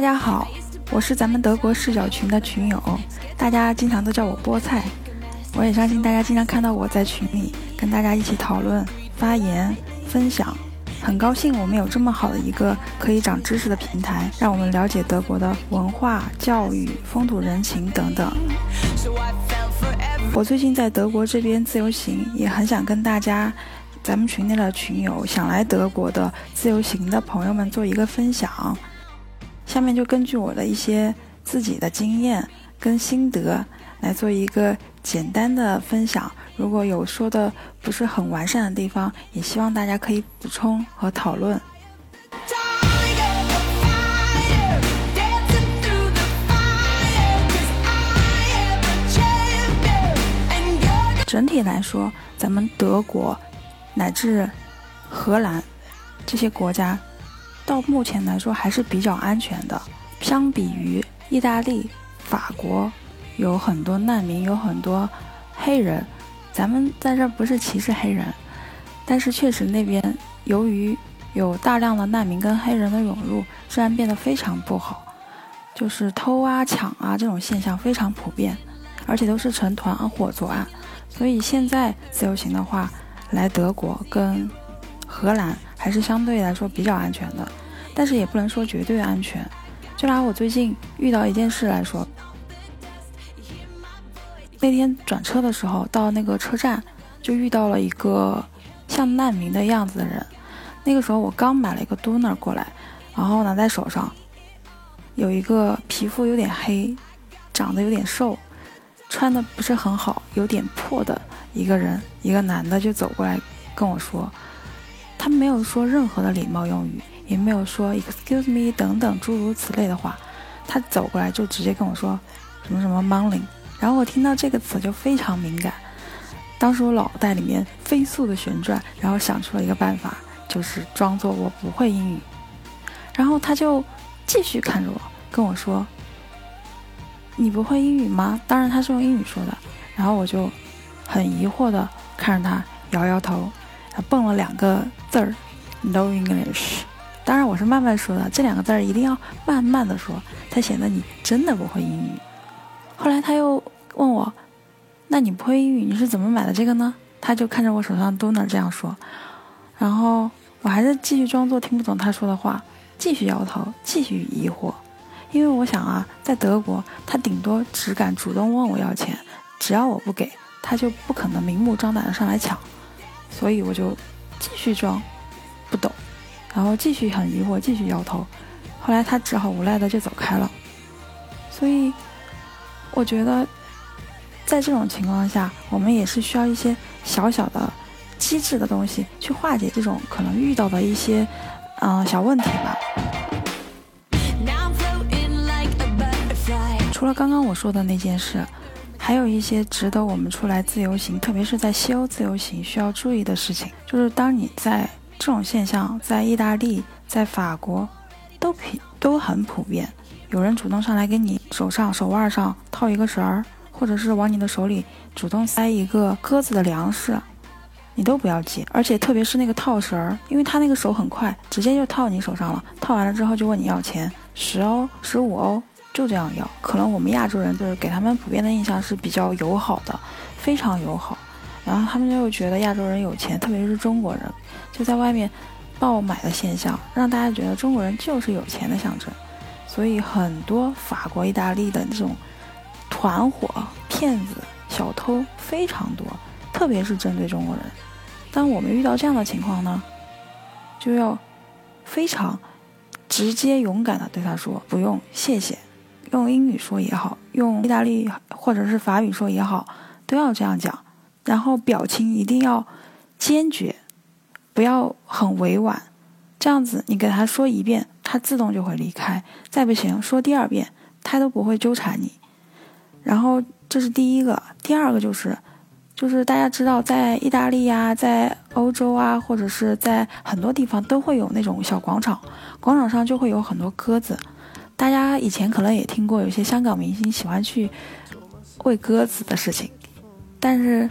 大家好，我是咱们德国视角群的群友，大家经常都叫我菠菜。我也相信大家经常看到我在群里跟大家一起讨论、发言、分享。很高兴我们有这么好的一个可以长知识的平台，让我们了解德国的文化、教育、风土人情等等。我最近在德国这边自由行，也很想跟大家。咱们群内的群友想来德国的自由行的朋友们做一个分享，下面就根据我的一些自己的经验跟心得来做一个简单的分享。如果有说的不是很完善的地方，也希望大家可以补充和讨论。整体来说，咱们德国。乃至荷兰这些国家，到目前来说还是比较安全的。相比于意大利、法国，有很多难民，有很多黑人。咱们在这儿不是歧视黑人，但是确实那边由于有大量的难民跟黑人的涌入，治安变得非常不好，就是偷啊、抢啊这种现象非常普遍，而且都是成团伙作案。所以现在自由行的话，来德国跟荷兰还是相对来说比较安全的，但是也不能说绝对安全。就拿我最近遇到一件事来说，那天转车的时候到那个车站，就遇到了一个像难民的样子的人。那个时候我刚买了一个 Doner 过来，然后拿在手上，有一个皮肤有点黑，长得有点瘦，穿的不是很好，有点破的。一个人，一个男的就走过来跟我说，他没有说任何的礼貌用语，也没有说 excuse me 等等诸如此类的话，他走过来就直接跟我说什么什么 money，然后我听到这个词就非常敏感，当时我脑袋里面飞速的旋转，然后想出了一个办法，就是装作我不会英语，然后他就继续看着我跟我说，你不会英语吗？当然他是用英语说的，然后我就。很疑惑的看着他，摇摇头，蹦了两个字儿，No English。当然我是慢慢说的，这两个字儿一定要慢慢的说，才显得你真的不会英语。后来他又问我，那你不会英语，你是怎么买的这个呢？他就看着我手上嘟囔这样说，然后我还是继续装作听不懂他说的话，继续摇头，继续疑惑，因为我想啊，在德国，他顶多只敢主动问我要钱，只要我不给。他就不可能明目张胆的上来抢，所以我就继续装不懂，然后继续很疑惑，继续摇头。后来他只好无奈的就走开了。所以我觉得，在这种情况下，我们也是需要一些小小的机智的东西去化解这种可能遇到的一些嗯小问题吧。除了刚刚我说的那件事。还有一些值得我们出来自由行，特别是在西欧自由行需要注意的事情，就是当你在这种现象，在意大利、在法国，都普都很普遍。有人主动上来给你手上手腕上套一个绳儿，或者是往你的手里主动塞一个鸽子的粮食，你都不要急。而且特别是那个套绳儿，因为他那个手很快，直接就套你手上了。套完了之后就问你要钱，十欧、十五欧。就这样要，可能我们亚洲人就是给他们普遍的印象是比较友好的，非常友好，然后他们就觉得亚洲人有钱，特别是中国人，就在外面爆买的现象，让大家觉得中国人就是有钱的象征，所以很多法国、意大利的这种团伙、骗子、小偷非常多，特别是针对中国人。当我们遇到这样的情况呢，就要非常直接、勇敢的对他说：“不用，谢谢。”用英语说也好，用意大利或者是法语说也好，都要这样讲。然后表情一定要坚决，不要很委婉。这样子你给他说一遍，他自动就会离开。再不行，说第二遍，他都不会纠缠你。然后这是第一个，第二个就是，就是大家知道，在意大利呀，在欧洲啊，或者是在很多地方都会有那种小广场，广场上就会有很多鸽子。大家以前可能也听过，有些香港明星喜欢去喂鸽子的事情，但是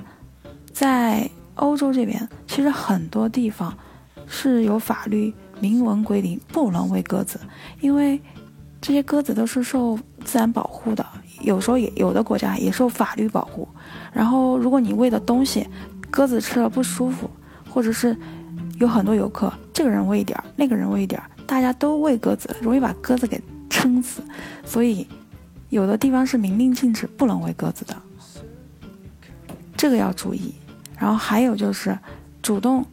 在欧洲这边，其实很多地方是有法律明文规定不能喂鸽子，因为这些鸽子都是受自然保护的，有时候也有的国家也受法律保护。然后，如果你喂的东西鸽子吃了不舒服，或者是有很多游客，这个人喂一点儿，那个人喂一点儿，大家都喂鸽子，容易把鸽子给撑死。所以，有的地方是明令禁止不能喂鸽子的，这个要注意。然后还有就是主动。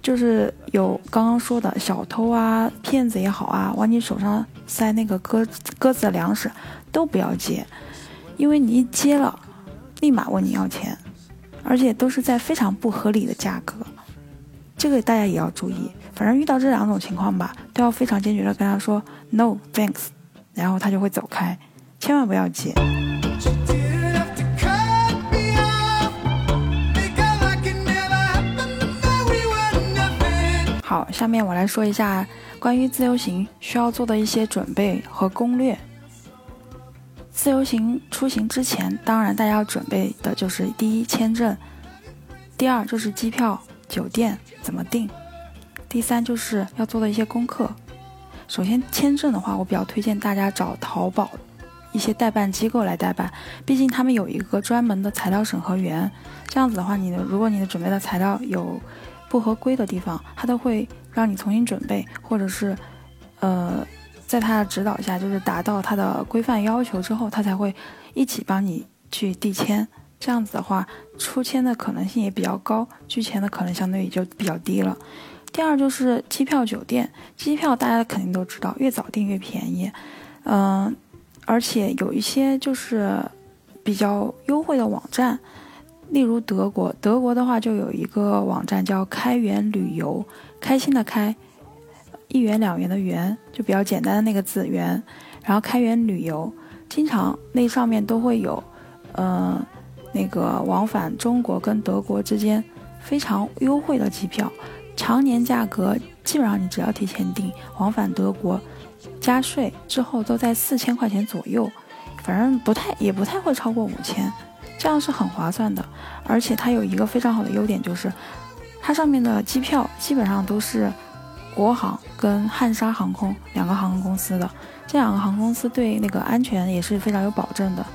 就是有刚刚说的小偷啊、骗子也好啊，往你手上塞那个鸽鸽子的粮食，都不要接，因为你一接了，立马问你要钱，而且都是在非常不合理的价格，这个大家也要注意。反正遇到这两种情况吧，都要非常坚决的跟他说 “no thanks”，然后他就会走开，千万不要接。好，下面我来说一下关于自由行需要做的一些准备和攻略。自由行出行之前，当然大家要准备的就是第一签证，第二就是机票、酒店怎么订，第三就是要做的一些功课。首先签证的话，我比较推荐大家找淘宝一些代办机构来代办，毕竟他们有一个专门的材料审核员。这样子的话，你的如果你的准备的材料有不合规的地方，他都会让你重新准备，或者是，呃，在他的指导下，就是达到他的规范要求之后，他才会一起帮你去递签。这样子的话，出签的可能性也比较高，拒签的可能相对也就比较低了。第二就是机票、酒店，机票大家肯定都知道，越早订越便宜，嗯，而且有一些就是比较优惠的网站。例如德国，德国的话就有一个网站叫开元旅游，开心的开，一元两元的元，就比较简单的那个字元，然后开元旅游，经常那上面都会有，呃，那个往返中国跟德国之间非常优惠的机票，常年价格基本上你只要提前订，往返德国，加税之后都在四千块钱左右，反正不太也不太会超过五千。这样是很划算的，而且它有一个非常好的优点，就是它上面的机票基本上都是国航跟汉莎航空两个航空公司的，这两个航空公司对那个安全也是非常有保证的。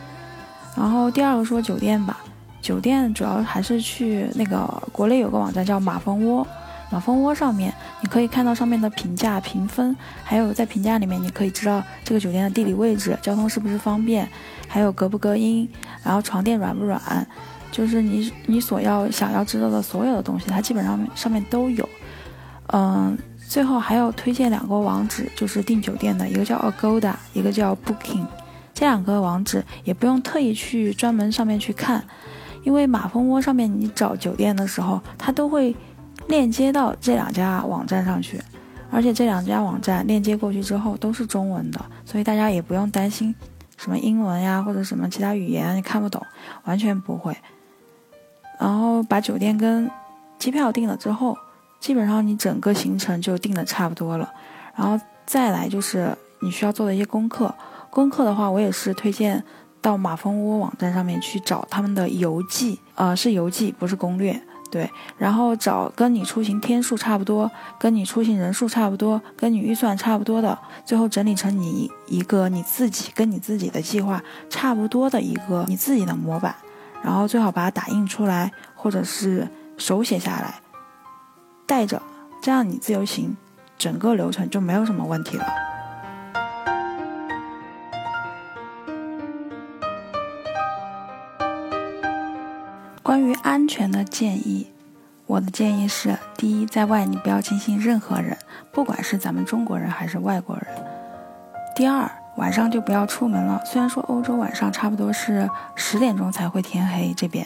然后第二个说酒店吧，酒店主要还是去那个国内有个网站叫马蜂窝。马蜂窝上面，你可以看到上面的评价评分，还有在评价里面，你可以知道这个酒店的地理位置、交通是不是方便，还有隔不隔音，然后床垫软不软，就是你你所要想要知道的所有的东西，它基本上上面都有。嗯，最后还要推荐两个网址，就是订酒店的，一个叫 Agoda，一个叫 Booking，这两个网址也不用特意去专门上面去看，因为马蜂窝上面你找酒店的时候，它都会。链接到这两家网站上去，而且这两家网站链接过去之后都是中文的，所以大家也不用担心什么英文呀或者什么其他语言你看不懂，完全不会。然后把酒店跟机票订了之后，基本上你整个行程就定的差不多了。然后再来就是你需要做的一些功课，功课的话我也是推荐到马蜂窝网站上面去找他们的游记，呃是游记不是攻略。对，然后找跟你出行天数差不多、跟你出行人数差不多、跟你预算差不多的，最后整理成你一个你自己跟你自己的计划差不多的一个你自己的模板，然后最好把它打印出来，或者是手写下来，带着，这样你自由行整个流程就没有什么问题了。关于安全的建议，我的建议是：第一，在外你不要轻信任何人，不管是咱们中国人还是外国人；第二，晚上就不要出门了。虽然说欧洲晚上差不多是十点钟才会天黑这边，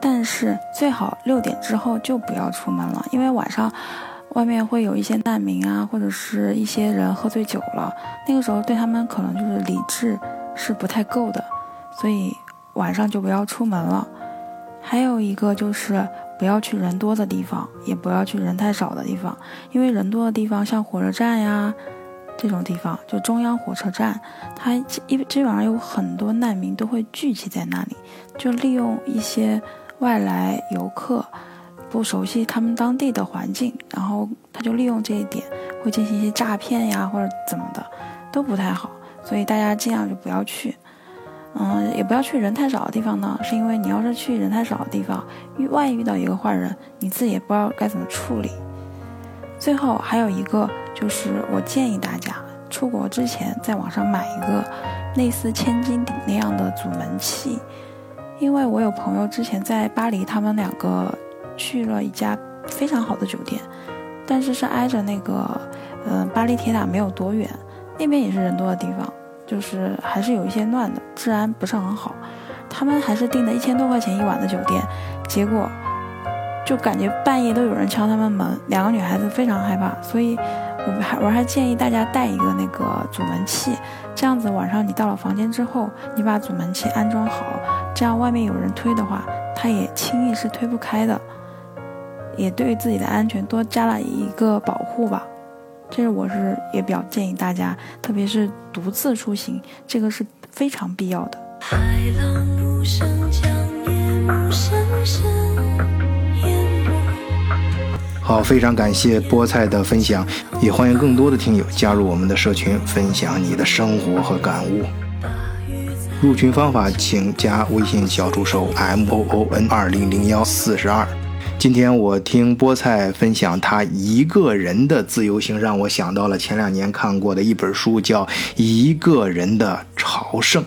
但是最好六点之后就不要出门了，因为晚上外面会有一些难民啊，或者是一些人喝醉酒了，那个时候对他们可能就是理智是不太够的，所以晚上就不要出门了。还有一个就是不要去人多的地方，也不要去人太少的地方，因为人多的地方，像火车站呀这种地方，就中央火车站，它一基本上有很多难民都会聚集在那里，就利用一些外来游客不熟悉他们当地的环境，然后他就利用这一点会进行一些诈骗呀或者怎么的，都不太好。所以大家尽量就不要去。嗯，也不要去人太少的地方呢，是因为你要是去人太少的地方，遇万一遇到一个坏人，你自己也不知道该怎么处理。最后还有一个就是，我建议大家出国之前在网上买一个类似千斤顶那样的阻门器，因为我有朋友之前在巴黎，他们两个去了一家非常好的酒店，但是是挨着那个，嗯，巴黎铁塔没有多远，那边也是人多的地方。就是还是有一些乱的，治安不是很好。他们还是订的一千多块钱一晚的酒店，结果就感觉半夜都有人敲他们门，两个女孩子非常害怕。所以，我还我还建议大家带一个那个阻门器，这样子晚上你到了房间之后，你把阻门器安装好，这样外面有人推的话，他也轻易是推不开的，也对自己的安全多加了一个保护吧。这是我是也比较建议大家，特别是独自出行，这个是非常必要的。好，非常感谢菠菜的分享，也欢迎更多的听友加入我们的社群，分享你的生活和感悟。入群方法，请加微信小助手 m o o n 二零零幺四十二。今天我听菠菜分享他一个人的自由行，让我想到了前两年看过的一本书，叫《一个人的朝圣》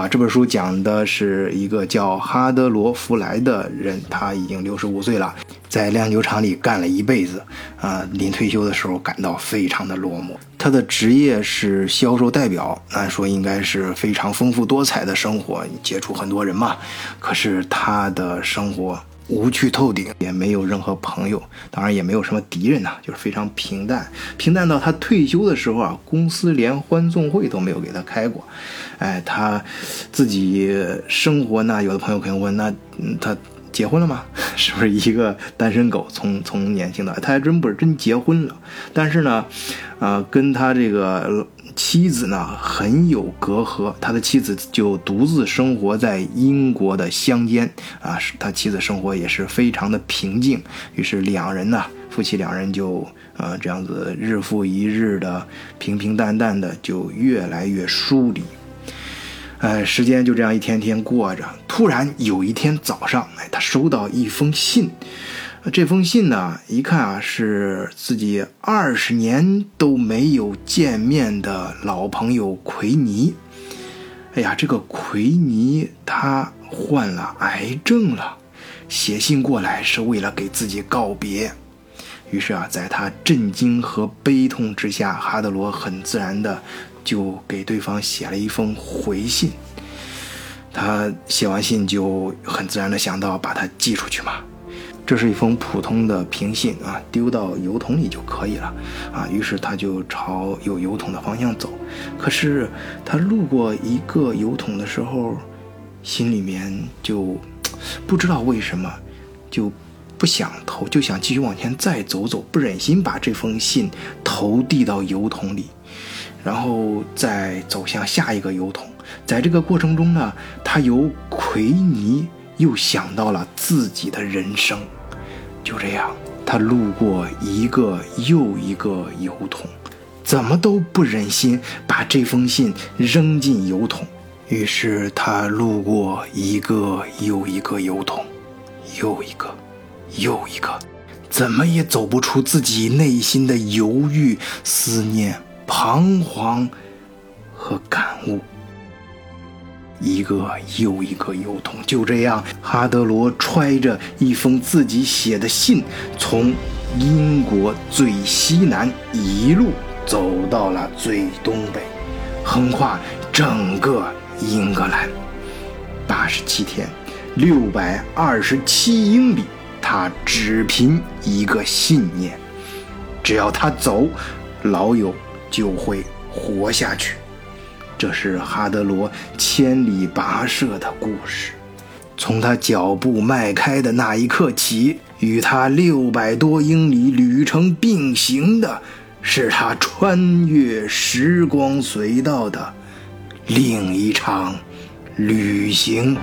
啊。这本书讲的是一个叫哈德罗·弗莱的人，他已经六十五岁了，在酿酒厂里干了一辈子啊。临退休的时候感到非常的落寞。他的职业是销售代表，按说应该是非常丰富多彩的生活，接触很多人嘛。可是他的生活。无趣透顶，也没有任何朋友，当然也没有什么敌人呐，就是非常平淡，平淡到他退休的时候啊，公司连欢送会都没有给他开过。哎，他自己生活呢，有的朋友可能问，那他结婚了吗？是不是一个单身狗？从从年轻的，他还真不是真结婚了，但是呢，啊，跟他这个。妻子呢很有隔阂，他的妻子就独自生活在英国的乡间啊，他妻子生活也是非常的平静。于是两人呢，夫妻两人就呃这样子日复一日的平平淡淡的，就越来越疏离。哎，时间就这样一天天过着，突然有一天早上，哎，他收到一封信。这封信呢，一看啊，是自己二十年都没有见面的老朋友奎尼。哎呀，这个奎尼他患了癌症了，写信过来是为了给自己告别。于是啊，在他震惊和悲痛之下，哈德罗很自然的就给对方写了一封回信。他写完信就很自然的想到把它寄出去嘛。这是一封普通的平信啊，丢到邮筒里就可以了啊。于是他就朝有邮筒的方向走。可是他路过一个邮筒的时候，心里面就不知道为什么就不想投，就想继续往前再走走，不忍心把这封信投递到邮筒里，然后再走向下一个邮筒。在这个过程中呢，他由奎尼又想到了自己的人生。就这样，他路过一个又一个邮筒，怎么都不忍心把这封信扔进邮筒。于是他路过一个又一个邮筒，又一个，又一个，怎么也走不出自己内心的犹豫、思念、彷徨和感悟。一个又一个邮筒，就这样，哈德罗揣着一封自己写的信，从英国最西南一路走到了最东北，横跨整个英格兰，八十七天，六百二十七英里，他只凭一个信念：只要他走，老友就会活下去。这是哈德罗千里跋涉的故事。从他脚步迈开的那一刻起，与他六百多英里旅程并行的，是他穿越时光隧道的另一场旅行。